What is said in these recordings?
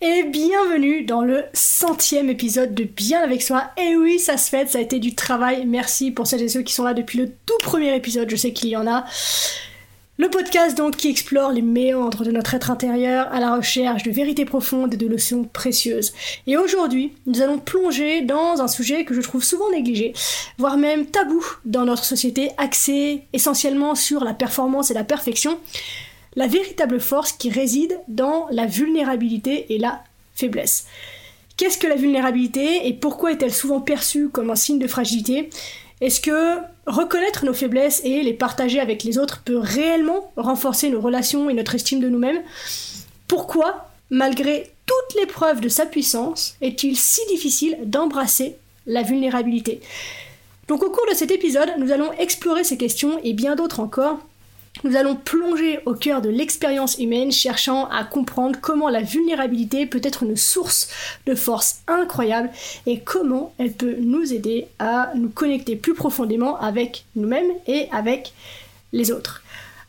et bienvenue dans le centième épisode de Bien avec soi. Et oui, ça se fait, ça a été du travail. Merci pour celles et ceux qui sont là depuis le tout premier épisode, je sais qu'il y en a. Le podcast donc qui explore les méandres de notre être intérieur à la recherche de vérités profondes et de leçons précieuses. Et aujourd'hui, nous allons plonger dans un sujet que je trouve souvent négligé, voire même tabou dans notre société, axé essentiellement sur la performance et la perfection, la véritable force qui réside dans la vulnérabilité et la faiblesse. Qu'est-ce que la vulnérabilité et pourquoi est-elle souvent perçue comme un signe de fragilité? Est-ce que reconnaître nos faiblesses et les partager avec les autres peut réellement renforcer nos relations et notre estime de nous-mêmes? Pourquoi, malgré toutes les preuves de sa puissance, est-il si difficile d'embrasser la vulnérabilité? Donc au cours de cet épisode, nous allons explorer ces questions et bien d'autres encore nous allons plonger au cœur de l'expérience humaine, cherchant à comprendre comment la vulnérabilité peut être une source de force incroyable et comment elle peut nous aider à nous connecter plus profondément avec nous-mêmes et avec les autres.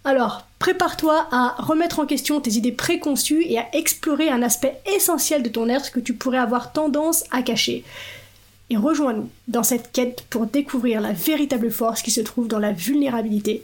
Alors, prépare-toi à remettre en question tes idées préconçues et à explorer un aspect essentiel de ton être que tu pourrais avoir tendance à cacher. Et rejoins-nous dans cette quête pour découvrir la véritable force qui se trouve dans la vulnérabilité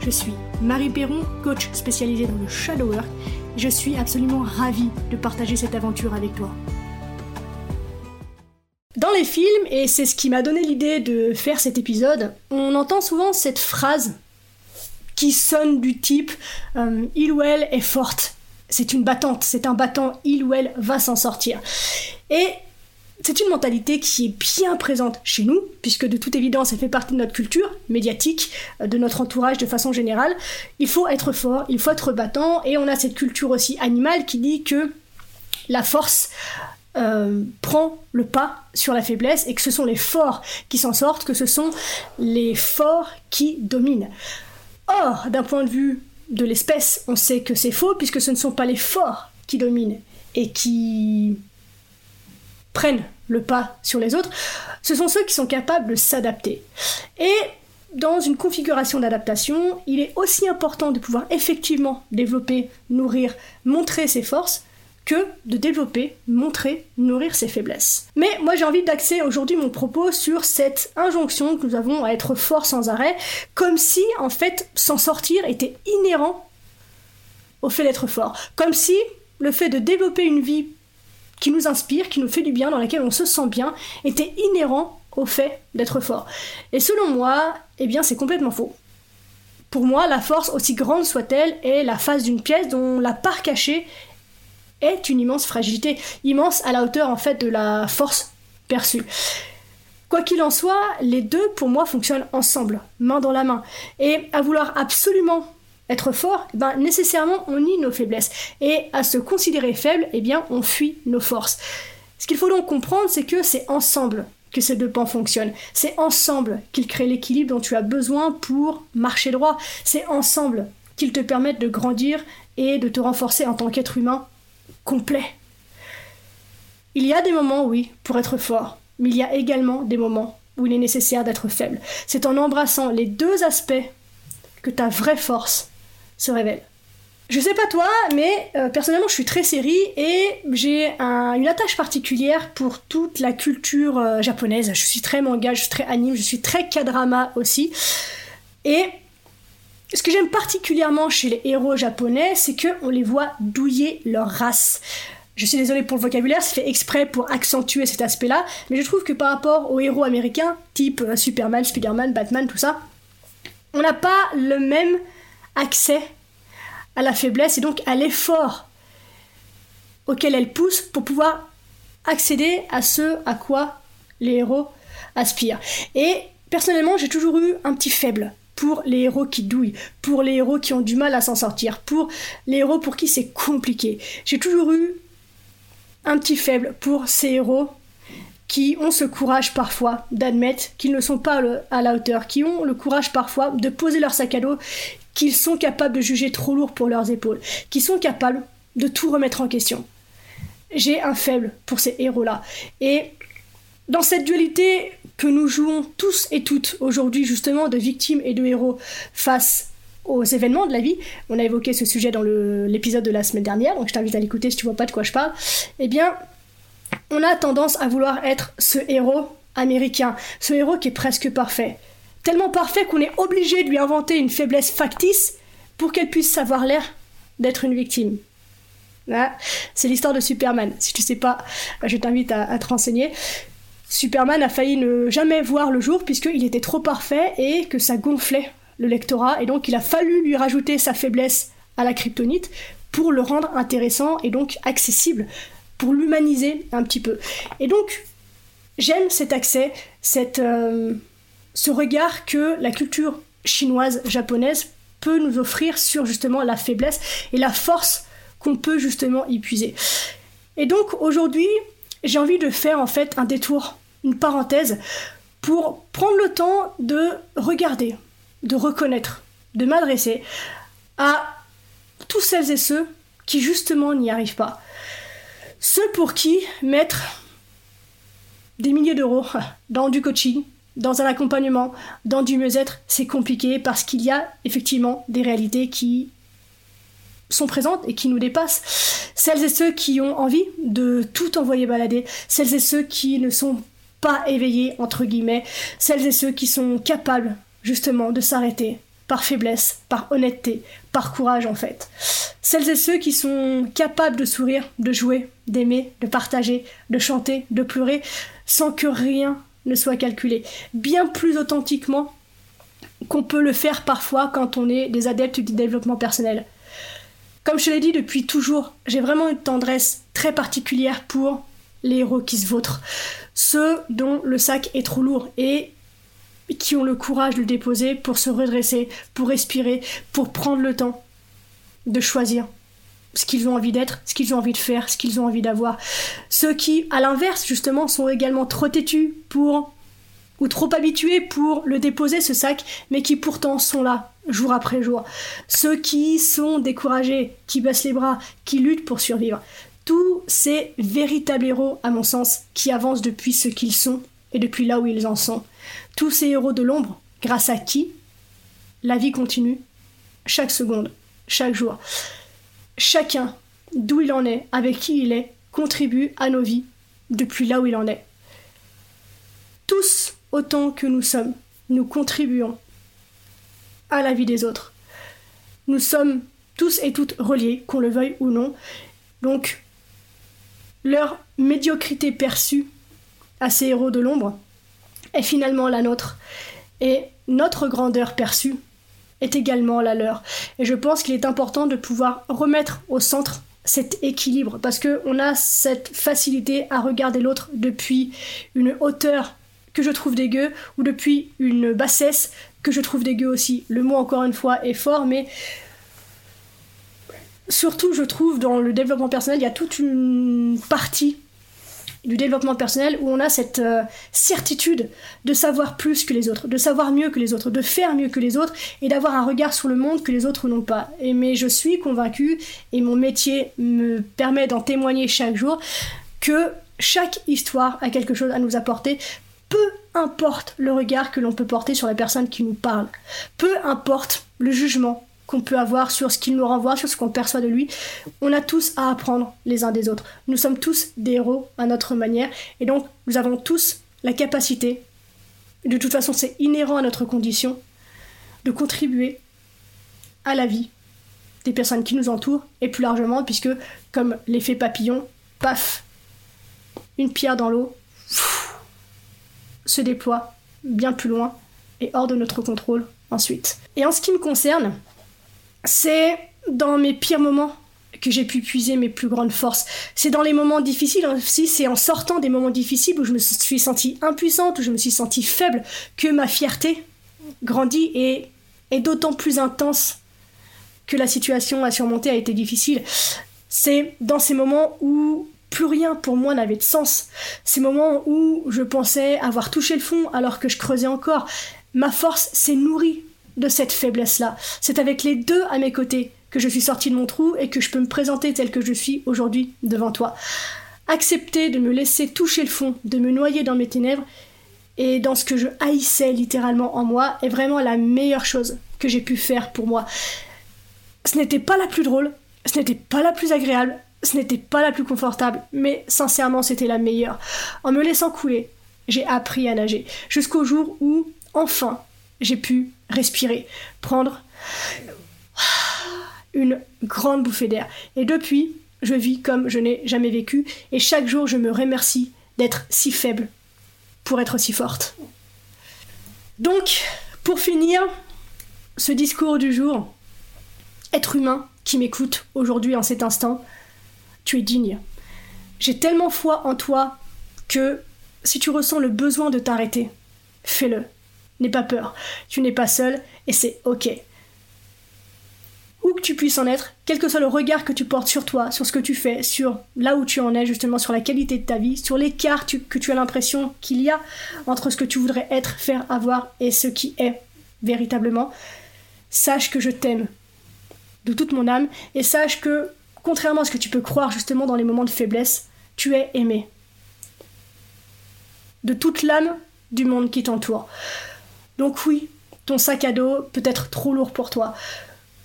Je suis Marie Perron, coach spécialisée dans le shadow work. je suis absolument ravie de partager cette aventure avec toi. Dans les films, et c'est ce qui m'a donné l'idée de faire cet épisode, on entend souvent cette phrase qui sonne du type euh, Il ou elle est forte. C'est une battante, c'est un battant, il ou elle va s'en sortir. Et c'est une mentalité qui est bien présente chez nous, puisque de toute évidence, elle fait partie de notre culture médiatique, euh, de notre entourage de façon générale. Il faut être fort, il faut être battant, et on a cette culture aussi animale qui dit que la force euh, prend le pas sur la faiblesse et que ce sont les forts qui s'en sortent, que ce sont les forts qui dominent. Or, d'un point de vue de l'espèce, on sait que c'est faux puisque ce ne sont pas les forts qui dominent et qui prennent le pas sur les autres, ce sont ceux qui sont capables de s'adapter. Et dans une configuration d'adaptation, il est aussi important de pouvoir effectivement développer, nourrir, montrer ses forces que de développer, montrer, nourrir ses faiblesses. Mais moi j'ai envie d'axer aujourd'hui mon propos sur cette injonction que nous avons à être forts sans arrêt, comme si en fait s'en sortir était inhérent au fait d'être fort, comme si le fait de développer une vie qui nous inspire, qui nous fait du bien, dans laquelle on se sent bien, était inhérent au fait d'être fort. Et selon moi, eh bien c'est complètement faux. Pour moi, la force, aussi grande soit-elle, est la face d'une pièce dont la part cachée est une immense fragilité, immense à la hauteur en fait de la force perçue. Quoi qu'il en soit, les deux pour moi fonctionnent ensemble, main dans la main. Et à vouloir absolument être fort, eh ben, nécessairement on nie nos faiblesses. Et à se considérer faible, eh bien on fuit nos forces. Ce qu'il faut donc comprendre, c'est que c'est ensemble que ces deux pans fonctionnent. C'est ensemble qu'ils créent l'équilibre dont tu as besoin pour marcher droit. C'est ensemble qu'ils te permettent de grandir et de te renforcer en tant qu'être humain complet. Il y a des moments, oui, pour être fort, mais il y a également des moments où il est nécessaire d'être faible. C'est en embrassant les deux aspects que ta vraie force se révèle. Je sais pas toi, mais euh, personnellement je suis très série et j'ai une attache particulière pour toute la culture euh, japonaise. Je suis très manga, je suis très anime, je suis très kadrama aussi. Et ce que j'aime particulièrement chez les héros japonais, c'est qu'on les voit douiller leur race. Je suis désolée pour le vocabulaire, c'est fait exprès pour accentuer cet aspect-là, mais je trouve que par rapport aux héros américains, type euh, Superman, Spider-Man, Batman, tout ça, on n'a pas le même accès à la faiblesse et donc à l'effort auquel elle pousse pour pouvoir accéder à ce à quoi les héros aspirent. Et personnellement, j'ai toujours eu un petit faible pour les héros qui douillent, pour les héros qui ont du mal à s'en sortir, pour les héros pour qui c'est compliqué. J'ai toujours eu un petit faible pour ces héros qui ont ce courage parfois d'admettre qu'ils ne sont pas à la hauteur, qui ont le courage parfois de poser leur sac à dos, qu'ils sont capables de juger trop lourd pour leurs épaules, qui sont capables de tout remettre en question. J'ai un faible pour ces héros-là. Et dans cette dualité que nous jouons tous et toutes aujourd'hui justement de victimes et de héros face aux événements de la vie, on a évoqué ce sujet dans l'épisode de la semaine dernière, donc je t'invite à l'écouter si tu vois pas de quoi je parle, eh bien, on a tendance à vouloir être ce héros américain, ce héros qui est presque parfait. Tellement parfait qu'on est obligé de lui inventer une faiblesse factice pour qu'elle puisse savoir l'air d'être une victime. c'est l'histoire de Superman. Si tu sais pas, je t'invite à te renseigner. Superman a failli ne jamais voir le jour puisqu'il était trop parfait et que ça gonflait le lectorat et donc il a fallu lui rajouter sa faiblesse à la kryptonite pour le rendre intéressant et donc accessible, pour l'humaniser un petit peu. Et donc j'aime cet accès, cette, euh, ce regard que la culture chinoise, japonaise peut nous offrir sur justement la faiblesse et la force qu'on peut justement y puiser. Et donc aujourd'hui, j'ai envie de faire en fait un détour une parenthèse pour prendre le temps de regarder, de reconnaître, de m'adresser à tous celles et ceux qui justement n'y arrivent pas. Ceux pour qui mettre des milliers d'euros dans du coaching, dans un accompagnement, dans du mieux-être, c'est compliqué parce qu'il y a effectivement des réalités qui sont présentes et qui nous dépassent. Celles et ceux qui ont envie de tout envoyer balader, celles et ceux qui ne sont pas éveillés, entre guillemets, celles et ceux qui sont capables, justement, de s'arrêter par faiblesse, par honnêteté, par courage en fait. Celles et ceux qui sont capables de sourire, de jouer, d'aimer, de partager, de chanter, de pleurer, sans que rien ne soit calculé. Bien plus authentiquement qu'on peut le faire parfois quand on est des adeptes du développement personnel. Comme je l'ai dit depuis toujours, j'ai vraiment une tendresse très particulière pour les héros qui se vautrent ceux dont le sac est trop lourd et qui ont le courage de le déposer pour se redresser, pour respirer, pour prendre le temps de choisir ce qu'ils ont envie d'être, ce qu'ils ont envie de faire, ce qu'ils ont envie d'avoir. Ceux qui, à l'inverse, justement, sont également trop têtus pour ou trop habitués pour le déposer ce sac, mais qui pourtant sont là jour après jour. Ceux qui sont découragés, qui baissent les bras, qui luttent pour survivre tous ces véritables héros, à mon sens, qui avancent depuis ce qu'ils sont et depuis là où ils en sont. Tous ces héros de l'ombre, grâce à qui la vie continue, chaque seconde, chaque jour. Chacun, d'où il en est, avec qui il est, contribue à nos vies depuis là où il en est. Tous, autant que nous sommes, nous contribuons à la vie des autres. Nous sommes tous et toutes reliés, qu'on le veuille ou non. Donc, leur médiocrité perçue à ces héros de l'ombre est finalement la nôtre. Et notre grandeur perçue est également la leur. Et je pense qu'il est important de pouvoir remettre au centre cet équilibre, parce qu'on a cette facilité à regarder l'autre depuis une hauteur que je trouve dégueu, ou depuis une bassesse que je trouve dégueu aussi. Le mot, encore une fois, est fort, mais surtout, je trouve, dans le développement personnel, il y a toute une partie du développement personnel où on a cette euh, certitude de savoir plus que les autres, de savoir mieux que les autres, de faire mieux que les autres et d'avoir un regard sur le monde que les autres n'ont pas. Et mais je suis convaincue et mon métier me permet d'en témoigner chaque jour que chaque histoire a quelque chose à nous apporter, peu importe le regard que l'on peut porter sur la personne qui nous parle, peu importe le jugement qu'on peut avoir sur ce qu'il nous renvoie, sur ce qu'on perçoit de lui. On a tous à apprendre les uns des autres. Nous sommes tous des héros à notre manière et donc nous avons tous la capacité, de toute façon c'est inhérent à notre condition, de contribuer à la vie des personnes qui nous entourent et plus largement puisque comme l'effet papillon, paf, une pierre dans l'eau se déploie bien plus loin et hors de notre contrôle ensuite. Et en ce qui me concerne, c'est dans mes pires moments que j'ai pu puiser mes plus grandes forces. C'est dans les moments difficiles aussi, c'est en sortant des moments difficiles où je me suis sentie impuissante, où je me suis sentie faible, que ma fierté grandit et est d'autant plus intense que la situation à surmonter a été difficile. C'est dans ces moments où plus rien pour moi n'avait de sens. Ces moments où je pensais avoir touché le fond alors que je creusais encore. Ma force s'est nourrie de cette faiblesse-là. C'est avec les deux à mes côtés que je suis sortie de mon trou et que je peux me présenter tel que je suis aujourd'hui devant toi. Accepter de me laisser toucher le fond, de me noyer dans mes ténèbres et dans ce que je haïssais littéralement en moi est vraiment la meilleure chose que j'ai pu faire pour moi. Ce n'était pas la plus drôle, ce n'était pas la plus agréable, ce n'était pas la plus confortable, mais sincèrement c'était la meilleure. En me laissant couler, j'ai appris à nager, jusqu'au jour où, enfin, j'ai pu respirer, prendre une grande bouffée d'air. Et depuis, je vis comme je n'ai jamais vécu, et chaque jour je me remercie d'être si faible pour être si forte. Donc, pour finir, ce discours du jour, être humain qui m'écoute aujourd'hui en cet instant, tu es digne. J'ai tellement foi en toi que si tu ressens le besoin de t'arrêter, fais-le. N'aie pas peur. Tu n'es pas seul et c'est ok. Où que tu puisses en être, quel que soit le regard que tu portes sur toi, sur ce que tu fais, sur là où tu en es, justement, sur la qualité de ta vie, sur l'écart que tu as l'impression qu'il y a entre ce que tu voudrais être, faire, avoir et ce qui est véritablement, sache que je t'aime de toute mon âme et sache que contrairement à ce que tu peux croire justement dans les moments de faiblesse, tu es aimé. De toute l'âme du monde qui t'entoure. Donc oui, ton sac à dos peut être trop lourd pour toi.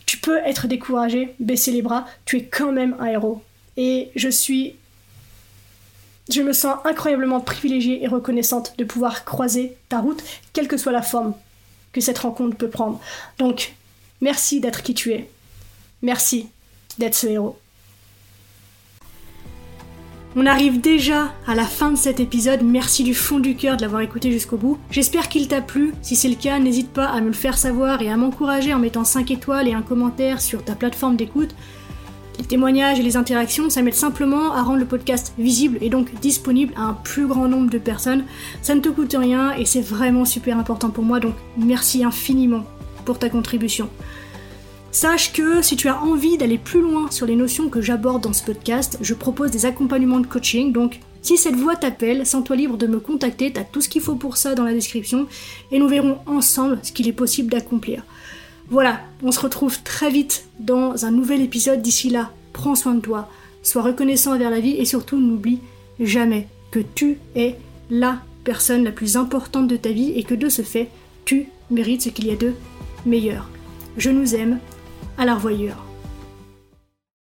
Tu peux être découragé, baisser les bras, tu es quand même un héros. Et je suis... Je me sens incroyablement privilégiée et reconnaissante de pouvoir croiser ta route, quelle que soit la forme que cette rencontre peut prendre. Donc, merci d'être qui tu es. Merci d'être ce héros. On arrive déjà à la fin de cet épisode, merci du fond du cœur de l'avoir écouté jusqu'au bout. J'espère qu'il t'a plu, si c'est le cas n'hésite pas à me le faire savoir et à m'encourager en mettant 5 étoiles et un commentaire sur ta plateforme d'écoute. Les témoignages et les interactions, ça m'aide simplement à rendre le podcast visible et donc disponible à un plus grand nombre de personnes. Ça ne te coûte rien et c'est vraiment super important pour moi, donc merci infiniment pour ta contribution. Sache que si tu as envie d'aller plus loin sur les notions que j'aborde dans ce podcast, je propose des accompagnements de coaching. Donc, si cette voix t'appelle, sens-toi libre de me contacter. Tu as tout ce qu'il faut pour ça dans la description et nous verrons ensemble ce qu'il est possible d'accomplir. Voilà, on se retrouve très vite dans un nouvel épisode. D'ici là, prends soin de toi, sois reconnaissant envers la vie et surtout n'oublie jamais que tu es la personne la plus importante de ta vie et que de ce fait, tu mérites ce qu'il y a de meilleur. Je nous aime, à la revoyure.